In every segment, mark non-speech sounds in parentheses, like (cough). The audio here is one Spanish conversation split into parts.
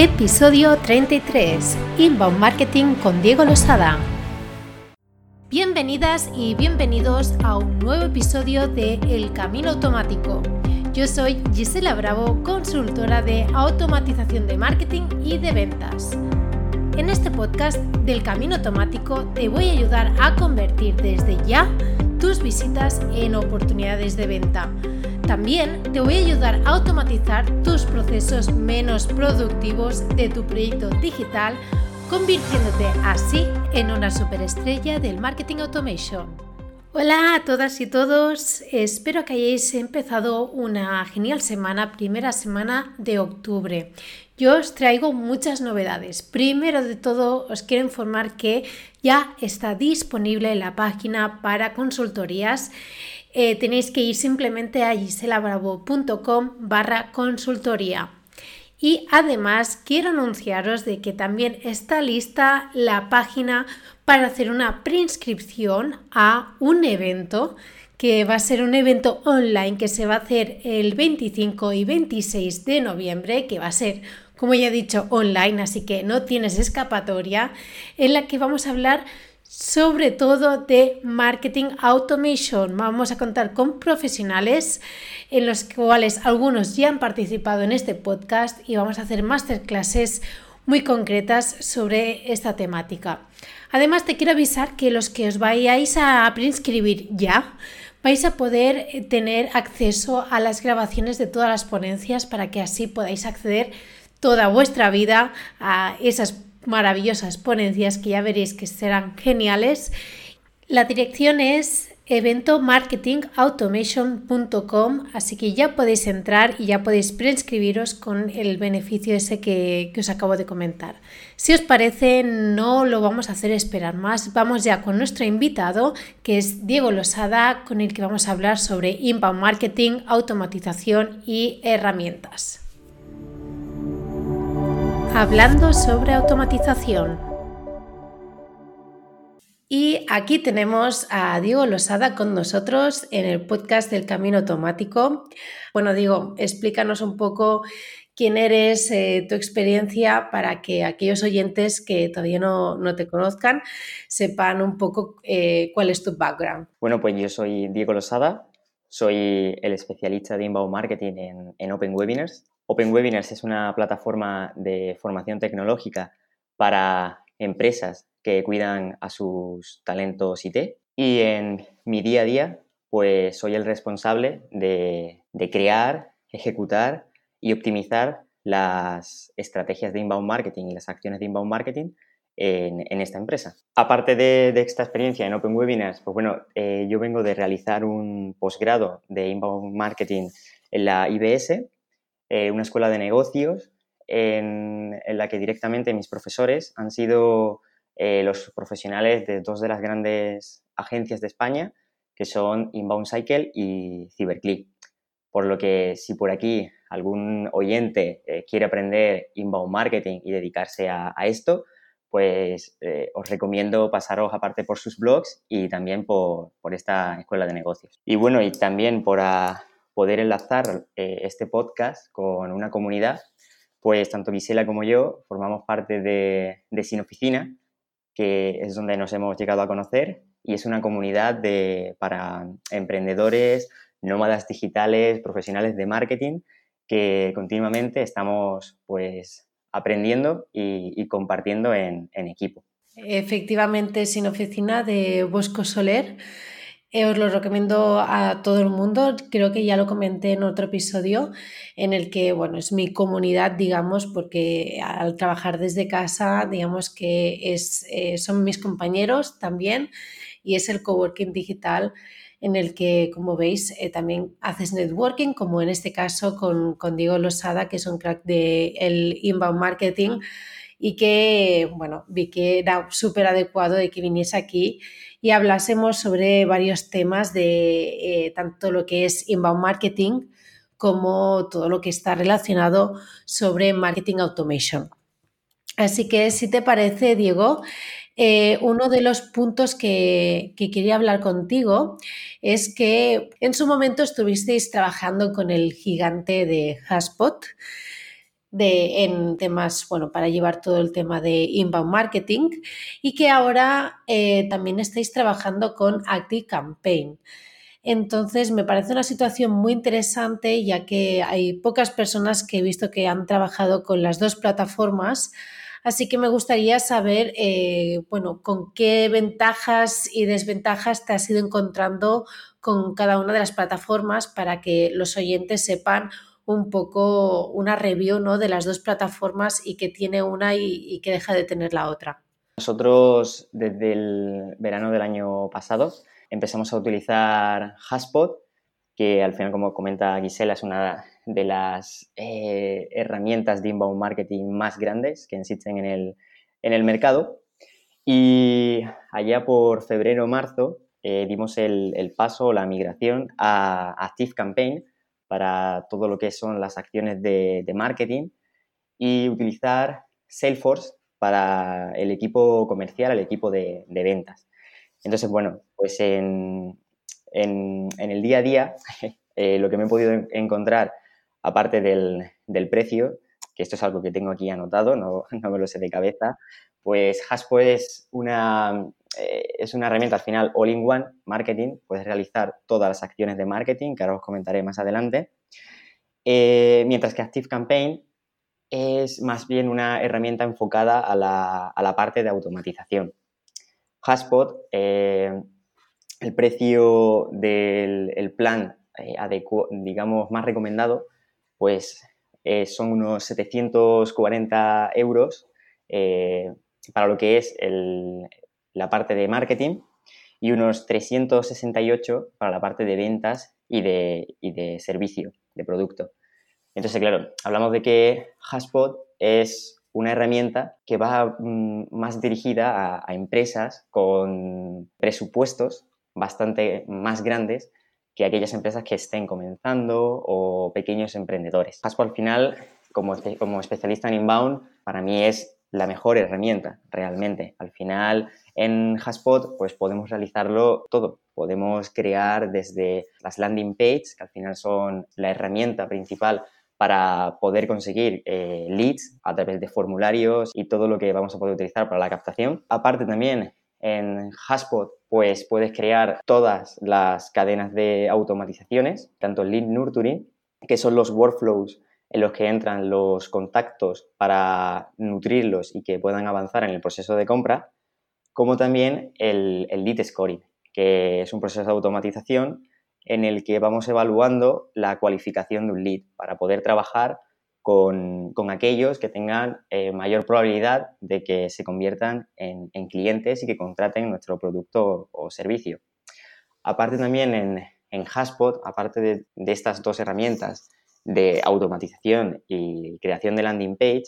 Episodio 33. Inbound Marketing con Diego Losada. Bienvenidas y bienvenidos a un nuevo episodio de El Camino Automático. Yo soy Gisela Bravo, consultora de automatización de marketing y de ventas. En este podcast del Camino Automático te voy a ayudar a convertir desde ya tus visitas en oportunidades de venta también te voy a ayudar a automatizar tus procesos menos productivos de tu proyecto digital, convirtiéndote así en una superestrella del marketing automation. Hola a todas y todos, espero que hayáis empezado una genial semana, primera semana de octubre. Yo os traigo muchas novedades. Primero de todo, os quiero informar que ya está disponible la página para consultorías eh, tenéis que ir simplemente a giselabravo.com barra consultoría. Y además quiero anunciaros de que también está lista la página para hacer una preinscripción a un evento que va a ser un evento online que se va a hacer el 25 y 26 de noviembre, que va a ser, como ya he dicho, online, así que no tienes escapatoria, en la que vamos a hablar sobre todo de marketing automation. Vamos a contar con profesionales en los cuales algunos ya han participado en este podcast y vamos a hacer masterclasses muy concretas sobre esta temática. Además, te quiero avisar que los que os vayáis a preinscribir ya, vais a poder eh, tener acceso a las grabaciones de todas las ponencias para que así podáis acceder toda vuestra vida a esas maravillosas ponencias que ya veréis que serán geniales. La dirección es eventomarketingautomation.com, así que ya podéis entrar y ya podéis preinscribiros con el beneficio ese que, que, os acabo de comentar. Si os parece, no lo vamos a hacer esperar más. Vamos ya con nuestro invitado, que es Diego Losada, con el que vamos a hablar sobre inbound marketing, automatización y herramientas hablando sobre automatización. Y aquí tenemos a Diego Losada con nosotros en el podcast del Camino Automático. Bueno, Diego, explícanos un poco quién eres, eh, tu experiencia, para que aquellos oyentes que todavía no, te conozcan sepan un poco eh, cuál es tu background. Bueno, pues yo soy Diego Losada, soy el especialista de inbound marketing en Open Webinars. Open Webinars es una plataforma de formación tecnológica para empresas que cuidan a sus talentos IT. Y en mi día a día, pues soy el responsable de, crear, ejecutar y optimizar las estrategias de inbound marketing y las acciones de inbound marketing en, esta empresa. Aparte de, esta experiencia en Open Webinars, pues bueno, eh, yo vengo de realizar un posgrado de inbound marketing en la IBS eh, una escuela de negocios en, la que directamente mis profesores han sido eh, los profesionales de dos de las grandes agencias de España, que son Inbound Cycle y Cyberclick. Por lo que si por aquí algún oyente eh, quiere aprender inbound marketing y dedicarse a, esto, pues os recomiendo pasaros aparte por sus blogs y también por, por, esta escuela de negocios. Y bueno, y también por, a, poder enlazar eh, este podcast con una comunidad, pues tanto Gisela como yo formamos parte de, de Sin Oficina, que es donde nos hemos llegado a conocer y es una comunidad de, para emprendedores, nómadas digitales, profesionales de marketing, que continuamente estamos pues aprendiendo y, compartiendo en, en equipo. Efectivamente, Sin Oficina de Bosco Soler eh, os lo recomiendo a todo el mundo. Creo que ya lo comenté en otro episodio en el que, bueno, es mi comunidad, digamos, porque al trabajar desde casa, digamos que es, eh, son mis compañeros también y es el coworking digital en el que, como veis, eh, también haces networking, como en este caso con, con Diego Losada, que es un crack del el inbound marketing y que, bueno, vi que era súper adecuado de que viniese aquí y hablásemos sobre varios temas de eh, tanto lo que es inbound marketing como todo lo que está relacionado sobre marketing automation. Así que si te parece, Diego, eh, uno de los puntos que, que, quería hablar contigo es que en su momento estuvisteis trabajando con el gigante de Haspot de, en temas, bueno, para llevar todo el tema de inbound marketing y que ahora eh, también estáis trabajando con Active Campaign. Entonces, me parece una situación muy interesante ya que hay pocas personas que he visto que han trabajado con las dos plataformas. Así que me gustaría saber, eh, bueno, con qué ventajas y desventajas te has ido encontrando con cada una de las plataformas para que los oyentes sepan un poco una review ¿no? de las dos plataformas y que tiene una y, que deja de tener la otra. Nosotros desde el verano del año pasado empezamos a utilizar Haspot, que al final, como comenta Gisela, es una de las eh, herramientas de inbound marketing más grandes que existen en el, en el mercado. Y allá por febrero o marzo eh, dimos el, el, paso, la migración a Active Campaign para todo lo que son las acciones de, marketing y utilizar Salesforce para el equipo comercial, el equipo de, ventas. Entonces, bueno, pues en, en, en el día a día, (laughs) eh, lo que me he podido encontrar, aparte del, del, precio, que esto es algo que tengo aquí anotado, no, (laughs) no me lo sé de cabeza, pues Haspo es una, eh, es una herramienta al final all-in-one, marketing, puedes realizar todas las acciones de marketing, que ahora os comentaré más adelante, eh, mientras que Active Campaign es más bien una herramienta enfocada a la, a la parte de automatización. Haspot, eh, el precio del plan digamos, más recomendado, pues son unos 740 euros para lo que es la parte de marketing y unos 368 para la parte de ventas y de, servicio, de producto. Entonces, claro, hablamos de que Haspot es una herramienta que va mm, más dirigida a, empresas con presupuestos bastante más grandes que aquellas empresas que estén comenzando o pequeños emprendedores. Haspot al final, como, como especialista en inbound, para mí es la mejor herramienta realmente. Al final, en Haspot, pues podemos realizarlo todo. Podemos crear desde las landing pages, que al final son la herramienta principal para poder conseguir eh, leads a través de formularios y todo lo que vamos a poder utilizar para la captación. Aparte también en Haspot pues puedes crear todas las cadenas de automatizaciones, tanto lead nurturing, que son los workflows en los que entran los contactos para nutrirlos y que puedan avanzar en el proceso de compra, como también el, lead scoring, que es un proceso de automatización en el que vamos evaluando la cualificación de un lead para poder trabajar con, aquellos que tengan eh, mayor probabilidad de que se conviertan en, clientes y que contraten nuestro producto o servicio. Aparte también en, en Haspot, aparte de, de estas dos herramientas, de automatización y creación de landing page,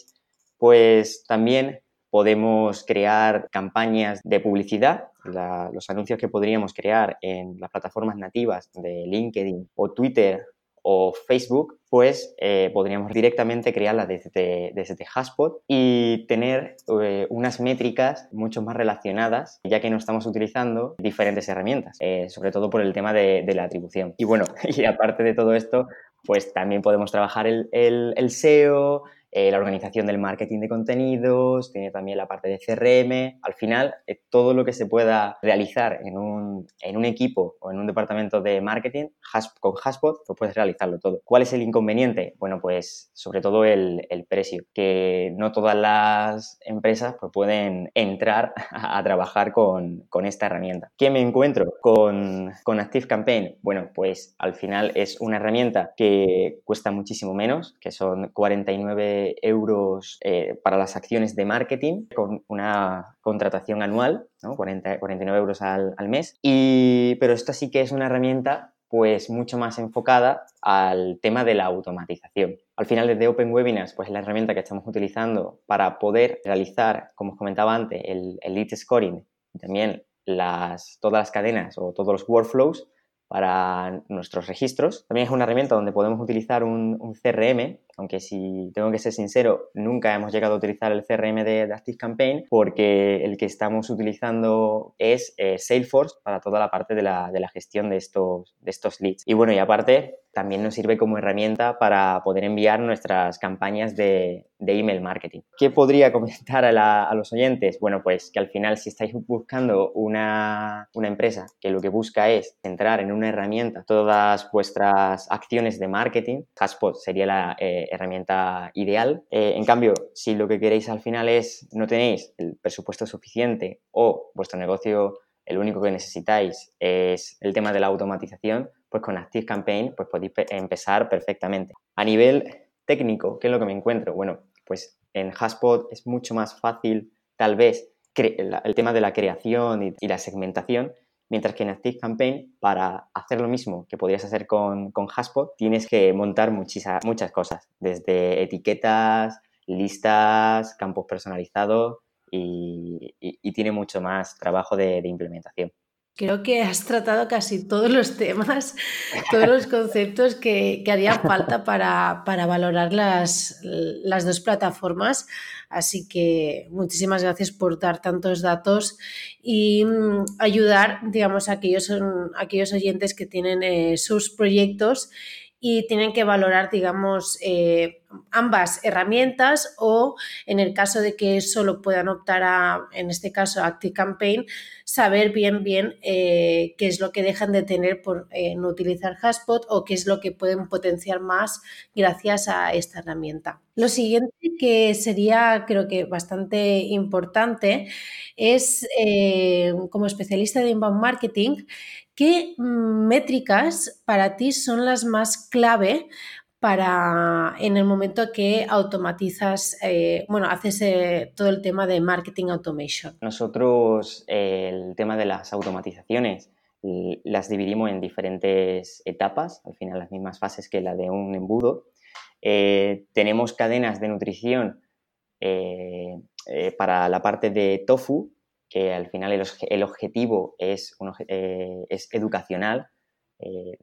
pues también podemos crear campañas de publicidad, los anuncios que podríamos crear en las plataformas nativas de LinkedIn o Twitter o Facebook, pues eh, podríamos directamente crearlas desde, desde Haspot y tener eh, unas métricas mucho más relacionadas, ya que no estamos utilizando diferentes herramientas, eh, sobre todo por el tema de, de, la atribución. Y bueno, (laughs) y aparte de todo esto, pues también podemos trabajar el, el, SEO, eh, la organización del marketing de contenidos, tiene también la parte de CRM. Al final, eh, todo lo que se pueda realizar en un, en un, equipo o en un departamento de marketing con Haspot, pues puedes realizarlo todo. ¿Cuál es el inconveniente? Bueno, pues sobre todo el, el precio, que no todas las empresas pues, pueden entrar a, (laughs) a trabajar con, con, esta herramienta. ¿Qué me encuentro con, con Active Campaign? Bueno, pues al final es una herramienta que cuesta muchísimo menos, que son 49 euros eh, para las acciones de marketing con una contratación anual, ¿no? 40, 49 euros al, al mes. Y, pero esto sí que es una herramienta pues mucho más enfocada al tema de la automatización. Al final desde Open Webinars, pues es la herramienta que estamos utilizando para poder realizar, como os comentaba antes, el, el lead scoring y también las, todas las cadenas o todos los workflows para nuestros registros. También es una herramienta donde podemos utilizar un, un CRM aunque si tengo que ser sincero, nunca hemos llegado a utilizar el CRM de, ActiveCampaign porque el que estamos utilizando es eh, Salesforce para toda la parte de la, de la gestión de estos, de estos leads. Y bueno, y aparte, también nos sirve como herramienta para poder enviar nuestras campañas de, email marketing. ¿Qué podría (laughs) comentar a, los oyentes? Bueno, pues que al final si estáis buscando una, empresa que lo que busca es centrar en una herramienta todas vuestras acciones de marketing, Hashpot sería la eh, herramienta ideal. Eh, en cambio, si lo que queréis al final es no tenéis el presupuesto suficiente o vuestro negocio el único que necesitáis es el tema de la automatización, pues con Active Campaign pues podéis empezar perfectamente. A nivel técnico, ¿qué es lo que me encuentro? Bueno, pues en Hashpot es mucho más fácil tal vez el tema de la creación y, la segmentación, mientras que en Active Campaign, para hacer lo mismo que podrías hacer con, con Hashpot, tienes que montar muchas cosas, desde etiquetas, listas, campos personalizados y, tiene mucho más trabajo de implementación. Creo que has tratado casi todos los temas, todos los conceptos que, que haría falta para, valorar las, dos plataformas. Así que muchísimas gracias por dar tantos datos y mm, ayudar, digamos, a aquellos, aquellos oyentes que tienen eh, sus proyectos y tienen que valorar, digamos, eh, ambas herramientas o en el caso de que solo puedan optar a, en este caso, ActiveCampaign, saber bien, bien eh, qué es lo que dejan de tener por eh, no utilizar Hashpot o qué es lo que pueden potenciar más gracias a esta herramienta. Lo siguiente que sería, creo que bastante importante, es como especialista de inbound marketing, ¿Qué métricas para ti son las más clave para en el momento que automatizas, eh, bueno, haces eh, todo el tema de marketing automation? Nosotros el tema de las automatizaciones las dividimos en diferentes etapas, al final las mismas fases que la de un embudo. Eh, tenemos cadenas de nutrición para la parte de tofu, que al final el, objetivo es, eh, es educacional. Eh,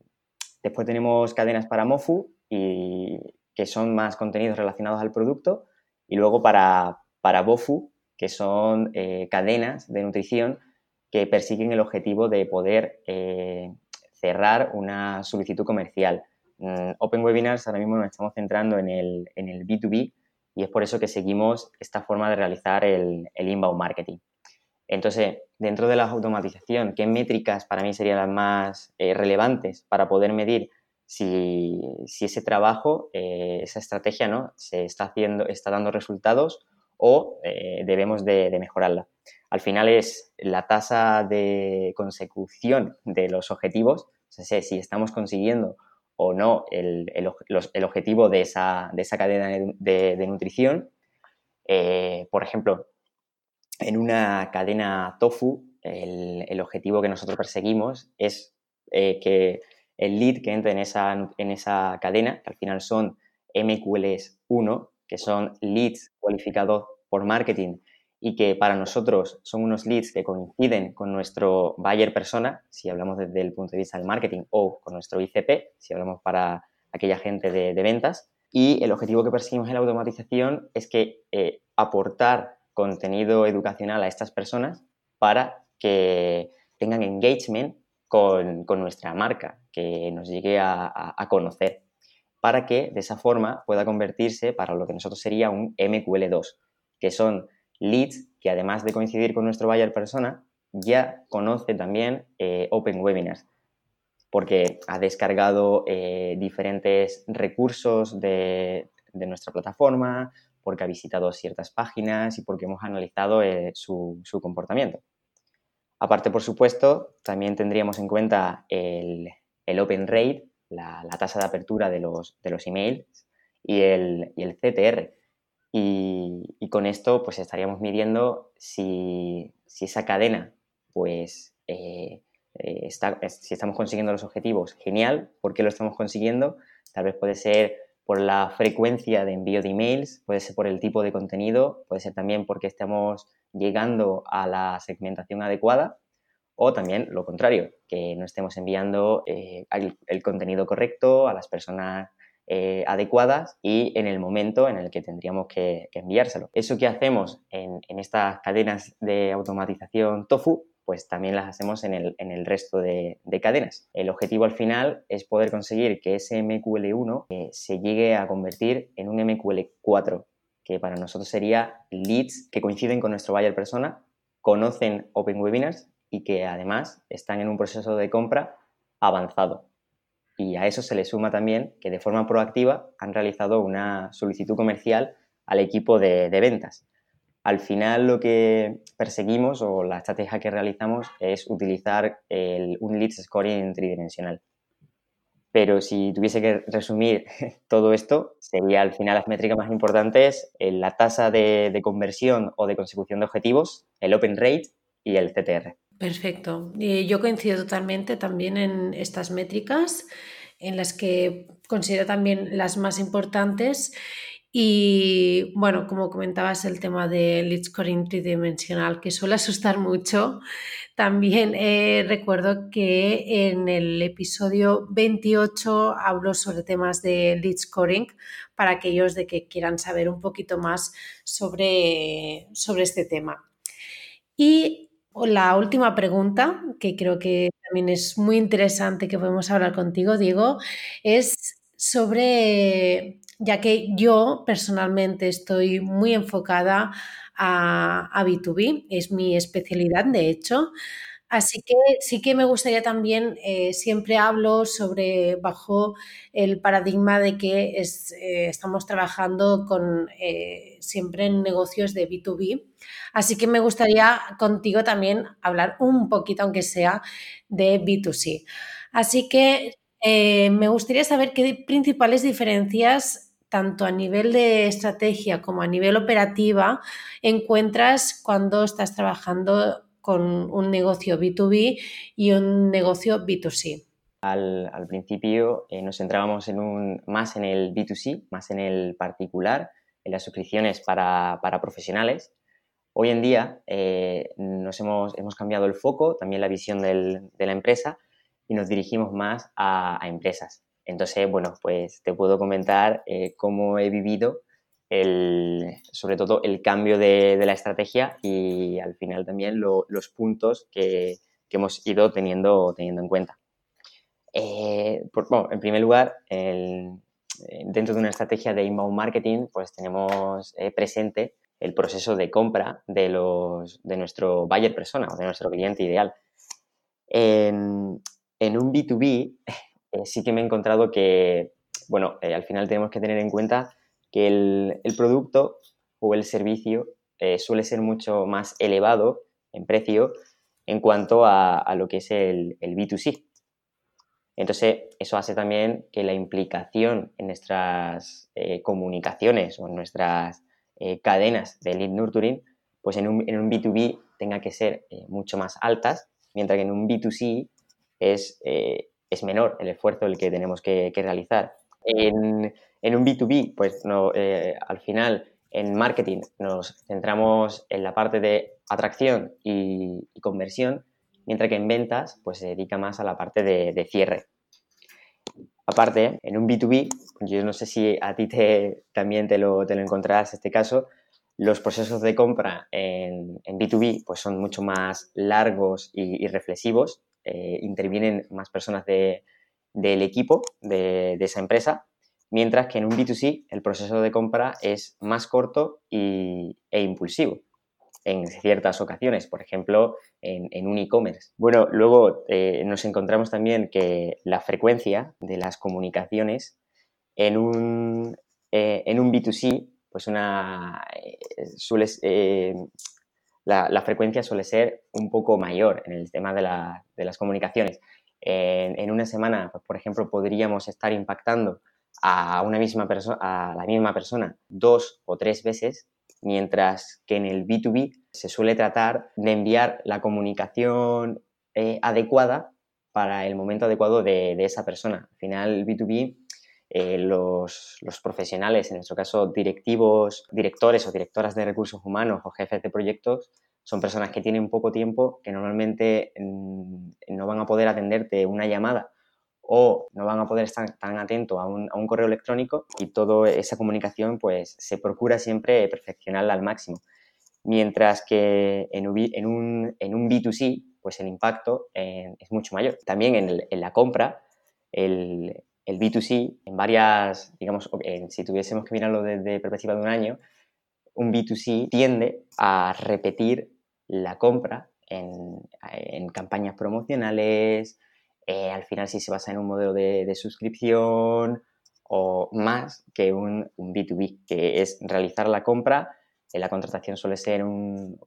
después tenemos cadenas para MOFU, y, que son más contenidos relacionados al producto, y luego para, para BOFU, que son eh, cadenas de nutrición que persiguen el objetivo de poder cerrar una solicitud comercial. Mm, Open Webinars ahora mismo nos estamos centrando en el, en el B2B y es por eso que seguimos esta forma de realizar el, el inbound marketing. Entonces, dentro de la automatización, ¿qué métricas para mí serían las más eh, relevantes para poder medir si, ese trabajo, eh, esa estrategia, ¿no? Se está haciendo, está dando resultados o eh, debemos de, mejorarla. Al final es la tasa de consecución de los objetivos, o sea, si estamos consiguiendo o no el, objetivo de esa, cadena de, nutrición. por ejemplo, en una cadena tofu, el, objetivo que nosotros perseguimos es eh, que el lead que entre en esa, en esa cadena, que al final son MQLs 1, que son leads cualificados por marketing y que para nosotros son unos leads que coinciden con nuestro buyer persona, si hablamos desde el punto de vista del marketing, o con nuestro ICP, si hablamos para aquella gente de, ventas. Y el objetivo que perseguimos en la automatización es que eh, aportar contenido educacional a estas personas para que tengan engagement con, nuestra marca, que nos llegue a, conocer, para que de esa forma pueda convertirse para lo que nosotros sería un MQL2, que son leads que además de coincidir con nuestro buyer persona, ya conoce también eh, Open Webinars, porque ha descargado eh, diferentes recursos de, de nuestra plataforma, porque ha visitado ciertas páginas y porque hemos analizado eh, su, comportamiento. Aparte, por supuesto, también tendríamos en cuenta el, open rate, la, tasa de apertura de los, emails y el, CTR. Y, con esto pues estaríamos midiendo si, esa cadena, pues eh, eh, si estamos consiguiendo los objetivos, genial, ¿por qué lo estamos consiguiendo? Tal vez puede ser por la frecuencia de envío de emails, puede ser por el tipo de contenido, puede ser también porque estemos llegando a la segmentación adecuada o también lo contrario, que no estemos enviando eh, el, contenido correcto a las personas eh, adecuadas y en el momento en el que tendríamos que, enviárselo. Eso que hacemos en, estas cadenas de automatización TOFU, pues también las hacemos en el, resto de, cadenas. El objetivo al final es poder conseguir que ese MQL1 eh, se llegue a convertir en un MQL4, que para nosotros sería leads que coinciden con nuestro buyer persona, conocen Open Webinars y que además están en un proceso de compra avanzado. Y a eso se le suma también que de forma proactiva han realizado una solicitud comercial al equipo de, ventas. Al final lo que perseguimos o la estrategia que realizamos es utilizar un lead scoring tridimensional. Pero si tuviese que resumir (laughs) todo esto, sería al final las métricas más importantes la tasa de, de conversión o de consecución de objetivos, el open rate y el CTR. Perfecto. yo coincido totalmente también en estas métricas, en las que considero también las más importantes. Y bueno, como comentabas, el tema del lead scoring tridimensional, que suele asustar mucho. También eh, recuerdo que en el episodio 28 hablo sobre temas de lead scoring para aquellos de que quieran saber un poquito más sobre, sobre este tema. Y la última pregunta, que creo que también es muy interesante que podemos hablar contigo, Diego, es sobre, ya que yo personalmente estoy muy enfocada a, a B2B, es mi especialidad, de hecho, Así que sí que me gustaría también, eh, siempre hablo sobre, bajo el paradigma de que eh, estamos trabajando con, eh, siempre en negocios de B2B. Así que me gustaría contigo también hablar un poquito, aunque sea, de B2C. Así que me gustaría saber qué principales diferencias tanto a nivel de estrategia como a nivel operativa encuentras cuando estás trabajando con un negocio B2B y un negocio B2C? Al, principio eh, nos centrábamos en un, más en el B2C, más en el particular, en las suscripciones para, profesionales. Hoy en día eh, nos hemos, hemos, cambiado el foco, también la visión de la empresa y nos dirigimos más a, empresas. Entonces, bueno, pues te puedo comentar eh, cómo he vivido el, sobre todo el cambio de, la estrategia y al final también los puntos que, hemos ido teniendo, teniendo en cuenta. Eh, en primer lugar, dentro de una estrategia de inbound marketing, pues tenemos eh, presente el proceso de compra de, los, de nuestro buyer persona o de nuestro cliente ideal. En, un B2B eh, sí que me he encontrado que, bueno, al final tenemos que tener en cuenta que el, producto o el servicio eh, suele ser mucho más elevado en precio en cuanto a, lo que es el, B2C. Entonces, eso hace también que la implicación en nuestras eh, comunicaciones o en nuestras eh, cadenas de lead nurturing, pues en un, B2B tenga que ser mucho más altas, mientras que en un B2C es, es menor el esfuerzo el que tenemos que, que realizar. En, en un B2B, pues no, eh, al final en marketing nos centramos en la parte de atracción y, conversión, mientras que en ventas pues se dedica más a la parte de, cierre. Aparte, en un B2B, yo no sé si a ti te, también te lo, te lo encontrarás este caso, los procesos de compra en, B2B pues son mucho más largos y, reflexivos, eh, intervienen más personas de, del equipo de, esa empresa, mientras que en un B2C el proceso de compra es más corto y, e impulsivo en ciertas ocasiones, por ejemplo, en, un e-commerce. Bueno, luego eh, nos encontramos también que la frecuencia de las comunicaciones en un, eh, en un B2C, pues una, eh, la, frecuencia suele ser un poco mayor en el tema de las comunicaciones en, una semana, pues, por ejemplo, podríamos estar impactando a, una misma a la misma persona dos o tres veces, mientras que en el B2B se suele tratar de enviar la comunicación eh, adecuada para el momento adecuado de, esa persona. Al final, el B2B, eh, los, profesionales, en nuestro caso directivos, directores o directoras de recursos humanos o jefes de proyectos, son personas que tienen poco tiempo, que normalmente mm, no van a poder atenderte una llamada o no van a poder estar tan atentos a un, correo electrónico y toda esa comunicación pues se procura siempre perfeccionarla al máximo. Mientras que en un, en un, B2C pues el impacto eh, es mucho mayor. También en, la compra, el, el, B2C en varias, digamos, si tuviésemos que mirarlo desde perspectiva de un año, un B2C tiende a repetir la compra en, campañas promocionales, eh, al final si se basa en un modelo de, suscripción o más que un, B2B, que es realizar la compra, eh, la contratación suele ser un,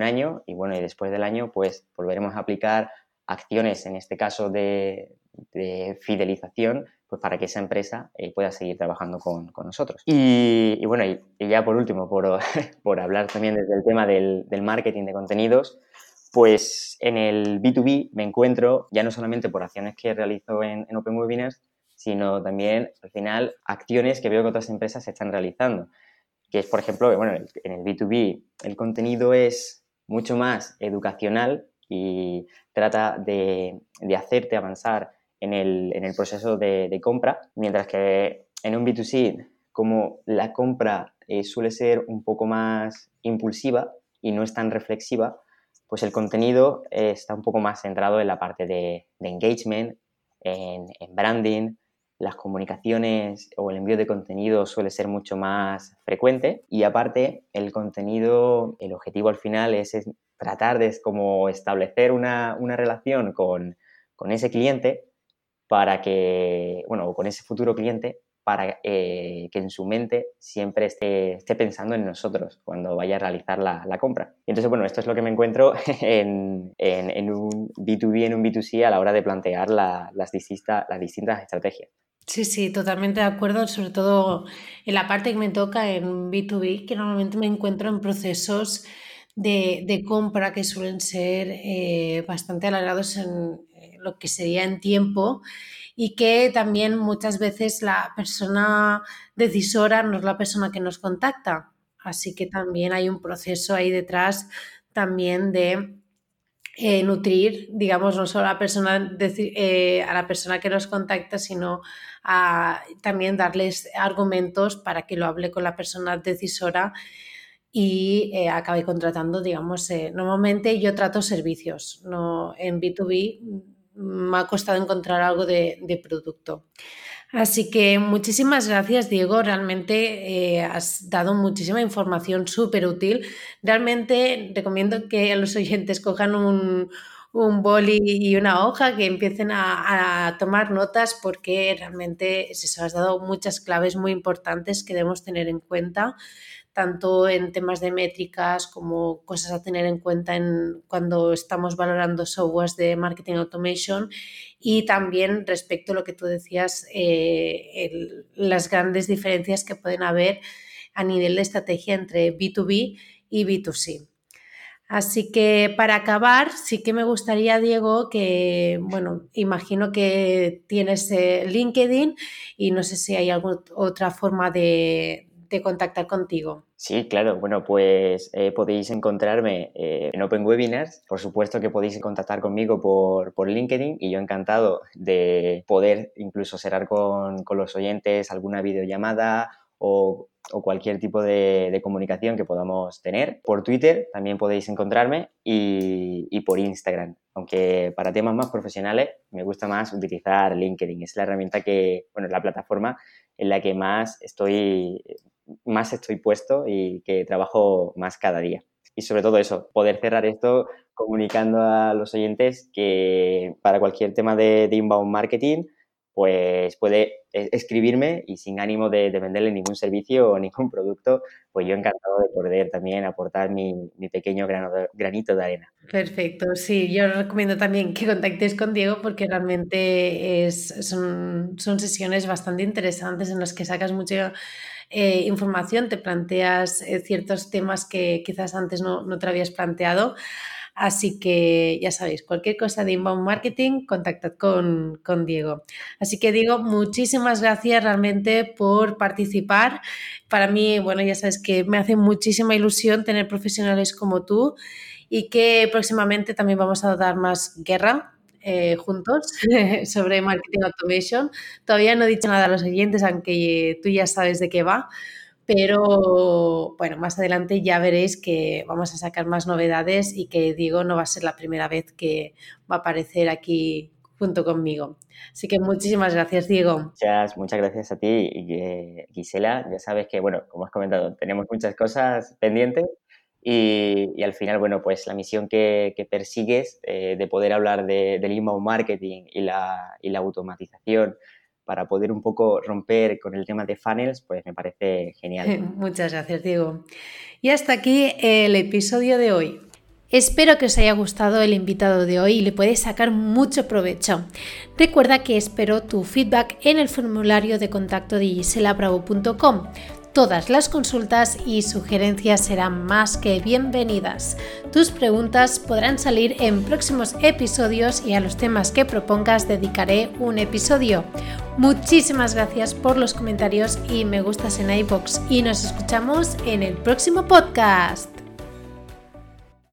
año y bueno, y después del año pues volveremos a aplicar acciones, en este caso de, fidelización, pues para que esa empresa eh, pueda seguir trabajando con, nosotros. Y, bueno, y, ya por último, por, (laughs) por hablar también desde el tema del, del marketing de contenidos, pues en el B2B me encuentro ya no solamente por acciones que realizo en, Open Webinars, sino también al final acciones que veo que otras empresas están realizando. Que es, por ejemplo, bueno, en el B2B el contenido es mucho más educacional y trata de, hacerte avanzar en el, proceso de, compra, mientras que en un B2C, como la compra eh, suele ser un poco más impulsiva y no es tan reflexiva, pues el contenido eh, está un poco más centrado en la parte de, engagement, en, branding, las comunicaciones o el envío de contenido suele ser mucho más frecuente. Y aparte el contenido, el objetivo al final es, tratar de como establecer una, relación con, con, ese cliente para que, bueno, con ese futuro cliente para eh, que en su mente siempre esté, esté, pensando en nosotros cuando vaya a realizar la, la, compra. Y entonces, bueno, esto es lo que me encuentro (laughs) en, en, un B2B, en un B2C a la hora de plantear las, distintas, las distintas estrategias. Sí, sí, totalmente de acuerdo, sobre todo en la parte que me toca en B2B, que normalmente me encuentro en procesos de, compra que suelen ser eh, bastante alargados en eh, lo que sería en tiempo y que también muchas veces la persona decisora no es la persona que nos contacta. Así que también hay un proceso ahí detrás también de eh, nutrir, digamos, no solo a la, persona, a la persona que nos contacta, sino a también darles argumentos para que lo hable con la persona decisora y eh, acabe contratando, digamos, normalmente yo trato servicios, no en B2B me ha costado encontrar algo de, producto. Así que muchísimas gracias, Diego. Realmente eh, has dado muchísima información súper útil. Realmente recomiendo que los oyentes cojan un, un boli y una hoja, que empiecen a, tomar notas porque realmente se has dado muchas claves muy importantes que debemos tener en cuenta tanto en temas de métricas como cosas a tener en cuenta en, cuando estamos valorando softwares de marketing automation y también respecto a lo que tú decías, eh, las grandes diferencias que pueden haber a nivel de estrategia entre B2B y B2C. Así que para acabar, sí que me gustaría, Diego, que, bueno, imagino que tienes eh, LinkedIn y no sé si hay alguna otra forma de, de contactar contigo? Sí, claro. Bueno, pues eh, podéis encontrarme eh, en Open Webinars. Por supuesto que podéis contactar conmigo por, por LinkedIn y yo encantado de poder incluso cerrar con, con los oyentes alguna videollamada o, o cualquier tipo de, comunicación que podamos tener. Por Twitter también podéis encontrarme y, y, por Instagram. Aunque para temas más profesionales me gusta más utilizar LinkedIn. Es la herramienta que, bueno, la plataforma en la que más estoy más estoy puesto y que trabajo más cada día. Y sobre todo eso, poder cerrar esto comunicando a los oyentes que para cualquier tema de, inbound marketing, pues puede e, escribirme y sin ánimo de, venderle ningún servicio o ningún (laughs) producto, pues yo encantado de poder también aportar mi, pequeño granito de arena. Perfecto, sí, yo recomiendo también que contactes con Diego porque realmente es, son, son sesiones bastante interesantes en las que sacas mucho eh, información, te planteas eh, ciertos temas que quizás antes no, no, te habías planteado. Así que ya sabéis, cualquier cosa de inbound marketing, contactad con, con, Diego. Así que Diego, muchísimas gracias realmente por participar. Para mí, bueno, ya sabes que me hace muchísima ilusión tener profesionales como tú y que próximamente también vamos a dar más guerra eh, juntos (laughs) sobre marketing automation. Todavía no he dicho nada a los oyentes, aunque tú ya sabes de qué va. Pero bueno, más adelante ya veréis que vamos a sacar más novedades y que Diego no va a ser la primera vez que va a aparecer aquí junto conmigo. Así que muchísimas gracias, Diego. Muchas, muchas gracias a ti, Gisela. Ya sabes que, bueno, como has comentado, tenemos muchas cosas pendientes y, al final, bueno, pues la misión que, persigues eh, de poder hablar de, del inbound marketing y la, y la automatización para poder un poco romper con el tema de funnels, pues me parece genial. (laughs) Muchas gracias, Diego. Y hasta aquí el episodio de hoy. Espero que os haya gustado el invitado de hoy y le podéis sacar mucho provecho. Recuerda que espero tu feedback en el formulario de contacto de giselabravo.com. Todas las consultas y sugerencias serán más que bienvenidas. Tus preguntas podrán salir en próximos episodios y a los temas que propongas dedicaré un episodio. Muchísimas gracias por los comentarios y me gustas en iBox y nos escuchamos en el próximo podcast.